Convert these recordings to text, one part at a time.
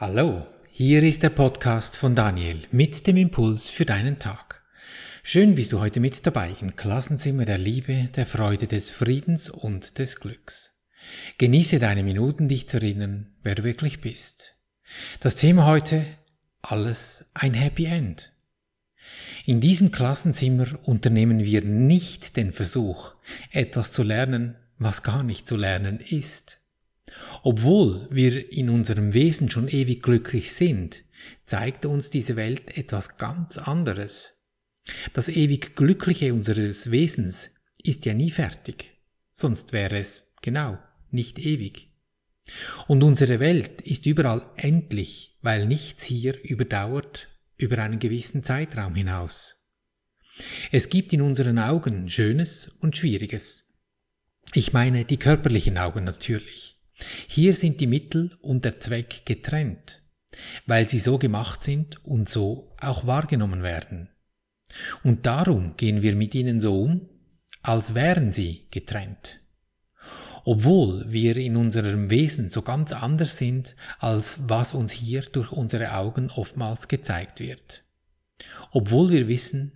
Hallo, hier ist der Podcast von Daniel mit dem Impuls für deinen Tag. Schön bist du heute mit dabei im Klassenzimmer der Liebe, der Freude, des Friedens und des Glücks. Genieße deine Minuten, dich zu erinnern, wer du wirklich bist. Das Thema heute, alles ein Happy End. In diesem Klassenzimmer unternehmen wir nicht den Versuch, etwas zu lernen, was gar nicht zu lernen ist. Obwohl wir in unserem Wesen schon ewig glücklich sind, zeigt uns diese Welt etwas ganz anderes. Das ewig Glückliche unseres Wesens ist ja nie fertig, sonst wäre es, genau, nicht ewig. Und unsere Welt ist überall endlich, weil nichts hier überdauert über einen gewissen Zeitraum hinaus. Es gibt in unseren Augen Schönes und Schwieriges. Ich meine die körperlichen Augen natürlich. Hier sind die Mittel und der Zweck getrennt, weil sie so gemacht sind und so auch wahrgenommen werden. Und darum gehen wir mit ihnen so um, als wären sie getrennt. Obwohl wir in unserem Wesen so ganz anders sind, als was uns hier durch unsere Augen oftmals gezeigt wird. Obwohl wir wissen,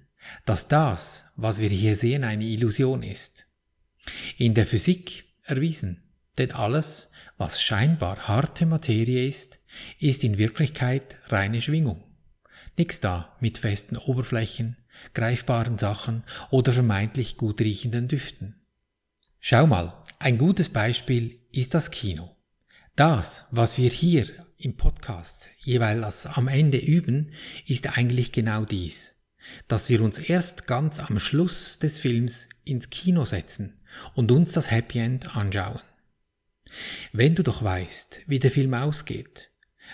dass das, was wir hier sehen, eine Illusion ist. In der Physik erwiesen, denn alles, was scheinbar harte Materie ist, ist in Wirklichkeit reine Schwingung. Nix da mit festen Oberflächen, greifbaren Sachen oder vermeintlich gut riechenden Düften. Schau mal, ein gutes Beispiel ist das Kino. Das, was wir hier im Podcast jeweils am Ende üben, ist eigentlich genau dies, dass wir uns erst ganz am Schluss des Films ins Kino setzen und uns das Happy End anschauen. Wenn du doch weißt, wie der Film ausgeht,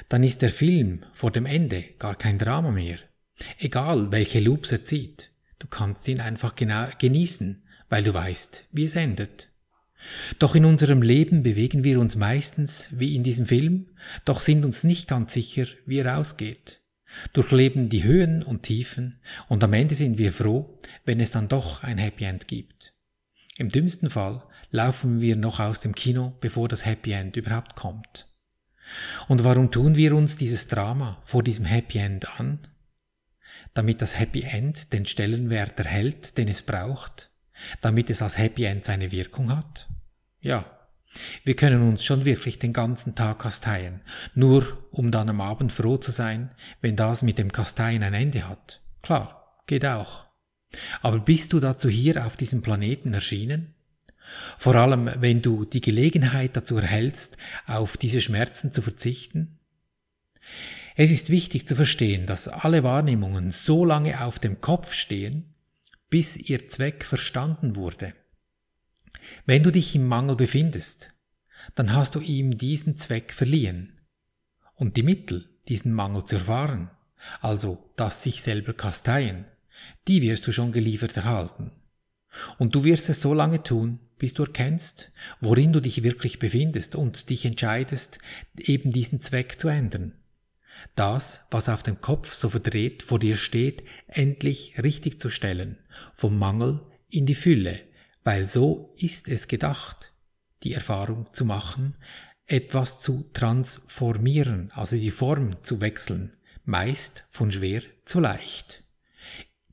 dann ist der Film vor dem Ende gar kein Drama mehr. Egal, welche Loops er zieht, du kannst ihn einfach genießen, weil du weißt, wie es endet. Doch in unserem Leben bewegen wir uns meistens wie in diesem Film, doch sind uns nicht ganz sicher, wie er ausgeht. Durchleben die Höhen und Tiefen und am Ende sind wir froh, wenn es dann doch ein Happy End gibt. Im dümmsten Fall laufen wir noch aus dem Kino, bevor das Happy End überhaupt kommt. Und warum tun wir uns dieses Drama vor diesem Happy End an? Damit das Happy End den Stellenwert erhält, den es braucht, damit es als Happy End seine Wirkung hat? Ja, wir können uns schon wirklich den ganzen Tag kasteien, nur um dann am Abend froh zu sein, wenn das mit dem Kasteien ein Ende hat. Klar, geht auch. Aber bist du dazu hier auf diesem Planeten erschienen? Vor allem, wenn du die Gelegenheit dazu erhältst, auf diese Schmerzen zu verzichten? Es ist wichtig zu verstehen, dass alle Wahrnehmungen so lange auf dem Kopf stehen, bis ihr Zweck verstanden wurde. Wenn du dich im Mangel befindest, dann hast du ihm diesen Zweck verliehen. Und die Mittel, diesen Mangel zu erfahren, also das sich selber kasteien, die wirst du schon geliefert erhalten. Und du wirst es so lange tun, bis du erkennst, worin du dich wirklich befindest und dich entscheidest, eben diesen Zweck zu ändern. Das, was auf dem Kopf so verdreht vor dir steht, endlich richtig zu stellen, vom Mangel in die Fülle, weil so ist es gedacht, die Erfahrung zu machen, etwas zu transformieren, also die Form zu wechseln, meist von schwer zu leicht.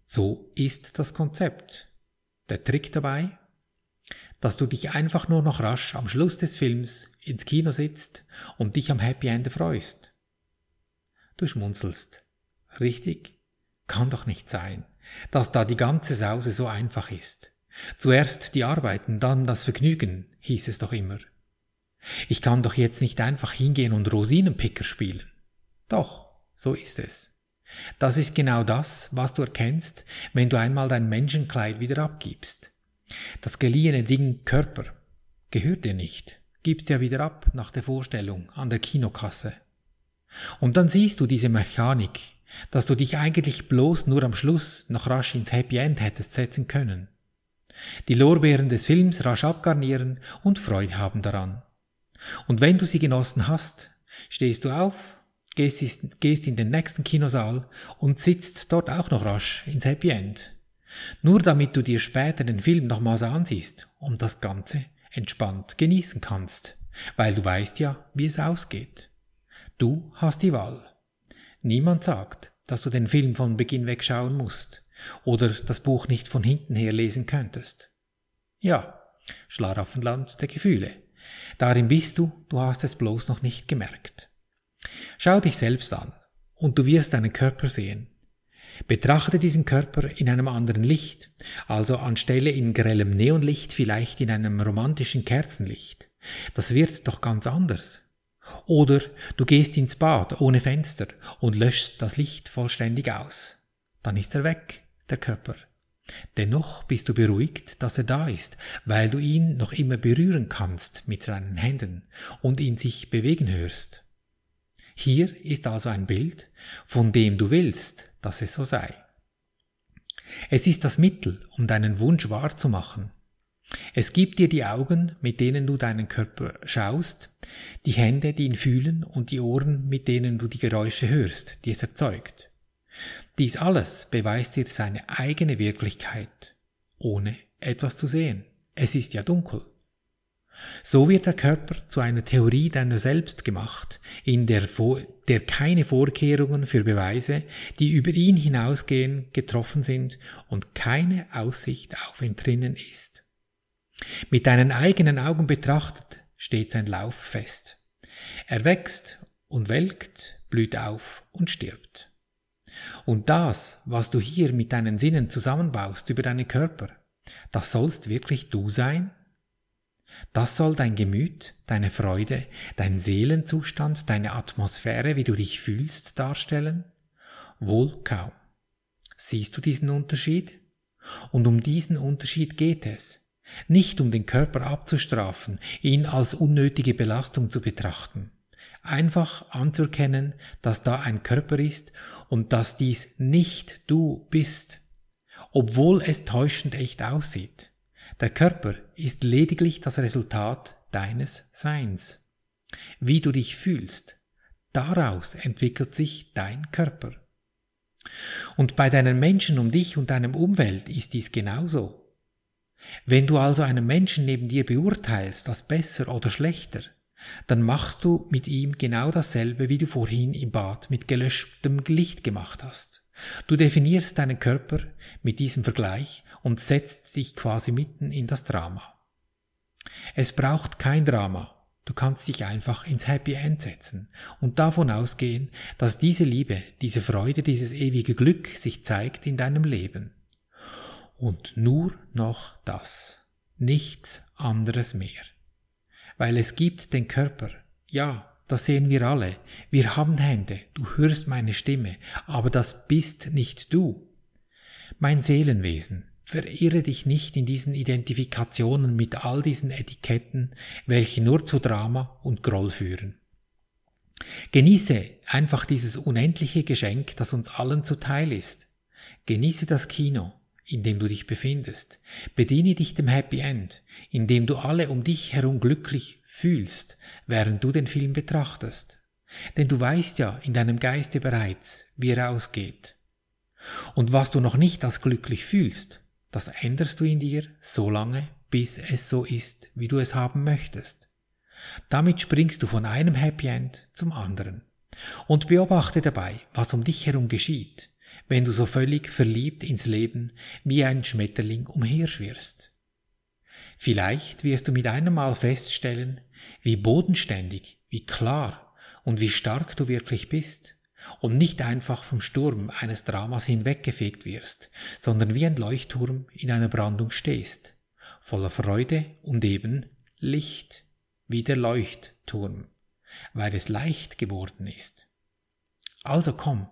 So ist das Konzept. Der Trick dabei? Dass du dich einfach nur noch rasch am Schluss des Films ins Kino sitzt und dich am Happy End freust. Du schmunzelst. Richtig? Kann doch nicht sein, dass da die ganze Sause so einfach ist. Zuerst die Arbeiten, dann das Vergnügen, hieß es doch immer. Ich kann doch jetzt nicht einfach hingehen und Rosinenpicker spielen. Doch, so ist es. Das ist genau das, was du erkennst, wenn du einmal dein Menschenkleid wieder abgibst. Das geliehene Ding Körper gehört dir nicht, gibst ja wieder ab nach der Vorstellung an der Kinokasse. Und dann siehst du diese Mechanik, dass du dich eigentlich bloß nur am Schluss noch rasch ins Happy End hättest setzen können. Die Lorbeeren des Films rasch abgarnieren und Freude haben daran. Und wenn du sie genossen hast, stehst du auf, gehst, gehst in den nächsten Kinosaal und sitzt dort auch noch rasch ins Happy End. Nur damit du dir später den Film nochmals ansiehst und das Ganze entspannt genießen kannst, weil du weißt ja, wie es ausgeht. Du hast die Wahl. Niemand sagt, dass du den Film von Beginn weg schauen musst oder das Buch nicht von hinten her lesen könntest. Ja, Schlaraffenland der Gefühle. Darin bist du, du hast es bloß noch nicht gemerkt. Schau dich selbst an und du wirst deinen Körper sehen. Betrachte diesen Körper in einem anderen Licht, also anstelle in grellem Neonlicht vielleicht in einem romantischen Kerzenlicht. Das wird doch ganz anders. Oder du gehst ins Bad ohne Fenster und löschst das Licht vollständig aus. Dann ist er weg, der Körper. Dennoch bist du beruhigt, dass er da ist, weil du ihn noch immer berühren kannst mit deinen Händen und ihn sich bewegen hörst. Hier ist also ein Bild, von dem du willst, dass es so sei. Es ist das Mittel, um deinen Wunsch wahrzumachen. Es gibt dir die Augen, mit denen du deinen Körper schaust, die Hände, die ihn fühlen und die Ohren, mit denen du die Geräusche hörst, die es erzeugt. Dies alles beweist dir seine eigene Wirklichkeit, ohne etwas zu sehen. Es ist ja dunkel. So wird der Körper zu einer Theorie deiner selbst gemacht, in der, der keine Vorkehrungen für Beweise, die über ihn hinausgehen, getroffen sind und keine Aussicht auf Entrinnen ist. Mit deinen eigenen Augen betrachtet steht sein Lauf fest. Er wächst und welkt, blüht auf und stirbt. Und das, was du hier mit deinen Sinnen zusammenbaust über deinen Körper, das sollst wirklich du sein? Das soll dein Gemüt, deine Freude, dein Seelenzustand, deine Atmosphäre, wie du dich fühlst, darstellen? Wohl kaum. Siehst du diesen Unterschied? Und um diesen Unterschied geht es. Nicht um den Körper abzustrafen, ihn als unnötige Belastung zu betrachten. Einfach anzuerkennen, dass da ein Körper ist und dass dies nicht du bist, obwohl es täuschend echt aussieht. Der Körper ist lediglich das Resultat deines Seins. Wie du dich fühlst, daraus entwickelt sich dein Körper. Und bei deinen Menschen um dich und deinem Umwelt ist dies genauso. Wenn du also einen Menschen neben dir beurteilst als besser oder schlechter, dann machst du mit ihm genau dasselbe, wie du vorhin im Bad mit gelöschtem Licht gemacht hast. Du definierst deinen Körper mit diesem Vergleich und setzt dich quasi mitten in das Drama. Es braucht kein Drama. Du kannst dich einfach ins Happy End setzen und davon ausgehen, dass diese Liebe, diese Freude, dieses ewige Glück sich zeigt in deinem Leben. Und nur noch das. Nichts anderes mehr weil es gibt den Körper. Ja, das sehen wir alle. Wir haben Hände, du hörst meine Stimme, aber das bist nicht du. Mein Seelenwesen, verirre dich nicht in diesen Identifikationen mit all diesen Etiketten, welche nur zu Drama und Groll führen. Genieße einfach dieses unendliche Geschenk, das uns allen zuteil ist. Genieße das Kino, in dem du dich befindest. Bediene dich dem Happy End, in dem du alle um dich herum glücklich fühlst, während du den Film betrachtest. Denn du weißt ja in deinem Geiste bereits, wie er ausgeht. Und was du noch nicht als glücklich fühlst, das änderst du in dir so lange, bis es so ist, wie du es haben möchtest. Damit springst du von einem Happy End zum anderen. Und beobachte dabei, was um dich herum geschieht, wenn du so völlig verliebt ins Leben wie ein Schmetterling umherschwirrst. Vielleicht wirst du mit einem Mal feststellen, wie bodenständig, wie klar und wie stark du wirklich bist und nicht einfach vom Sturm eines Dramas hinweggefegt wirst, sondern wie ein Leuchtturm in einer Brandung stehst, voller Freude und eben Licht, wie der Leuchtturm, weil es leicht geworden ist. Also komm,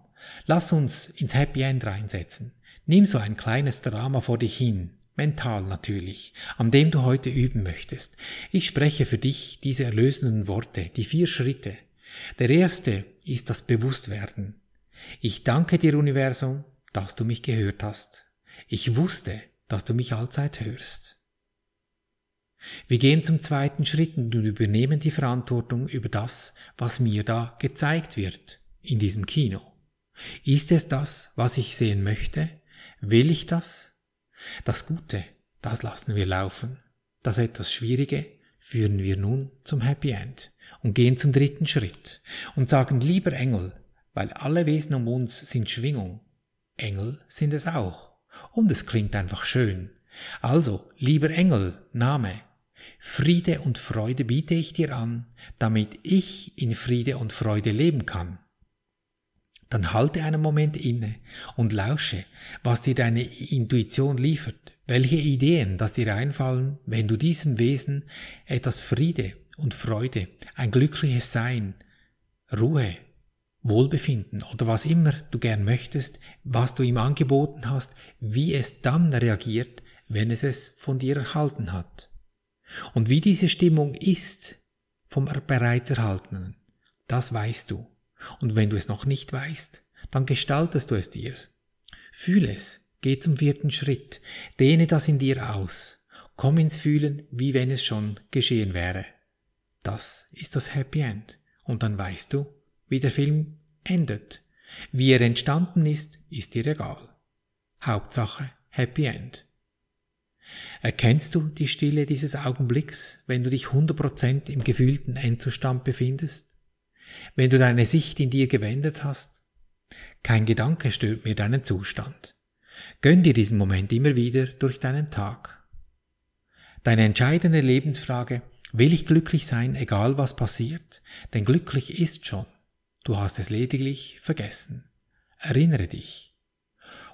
Lass uns ins Happy End reinsetzen. Nimm so ein kleines Drama vor dich hin, mental natürlich, an dem du heute üben möchtest. Ich spreche für dich diese erlösenden Worte, die vier Schritte. Der erste ist das Bewusstwerden. Ich danke dir, Universum, dass du mich gehört hast. Ich wusste, dass du mich allzeit hörst. Wir gehen zum zweiten Schritt und übernehmen die Verantwortung über das, was mir da gezeigt wird in diesem Kino. Ist es das, was ich sehen möchte? Will ich das? Das Gute, das lassen wir laufen. Das etwas Schwierige führen wir nun zum Happy End. und gehen zum dritten Schritt und sagen, lieber Engel, weil alle Wesen um uns sind Schwingung. Engel sind es auch. Und es klingt einfach schön. Also, lieber Engel, Name, Friede und Freude biete ich dir an, damit ich in Friede und Freude leben kann. Dann halte einen Moment inne und lausche, was dir deine Intuition liefert, welche Ideen das dir einfallen, wenn du diesem Wesen etwas Friede und Freude, ein glückliches Sein, Ruhe, Wohlbefinden oder was immer du gern möchtest, was du ihm angeboten hast, wie es dann reagiert, wenn es es von dir erhalten hat. Und wie diese Stimmung ist vom bereits Erhaltenen, das weißt du. Und wenn du es noch nicht weißt, dann gestaltest du es dir. Fühl es, geh zum vierten Schritt, dehne das in dir aus, komm ins Fühlen, wie wenn es schon geschehen wäre. Das ist das Happy End. Und dann weißt du, wie der Film endet. Wie er entstanden ist, ist dir egal. Hauptsache Happy End. Erkennst du die Stille dieses Augenblicks, wenn du dich 100% im gefühlten Endzustand befindest? Wenn du deine Sicht in dir gewendet hast? Kein Gedanke stört mir deinen Zustand. Gönn dir diesen Moment immer wieder durch deinen Tag. Deine entscheidende Lebensfrage, will ich glücklich sein, egal was passiert? Denn glücklich ist schon. Du hast es lediglich vergessen. Erinnere dich.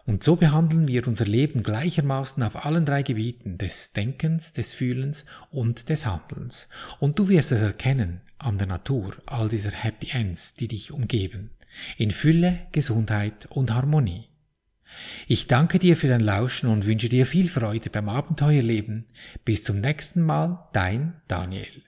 Und so behandeln wir unser Leben gleichermaßen auf allen drei Gebieten des Denkens, des Fühlens und des Handelns. Und du wirst es erkennen an der Natur all dieser Happy Ends, die dich umgeben. In Fülle, Gesundheit und Harmonie. Ich danke dir für dein Lauschen und wünsche dir viel Freude beim Abenteuerleben. Bis zum nächsten Mal, dein Daniel.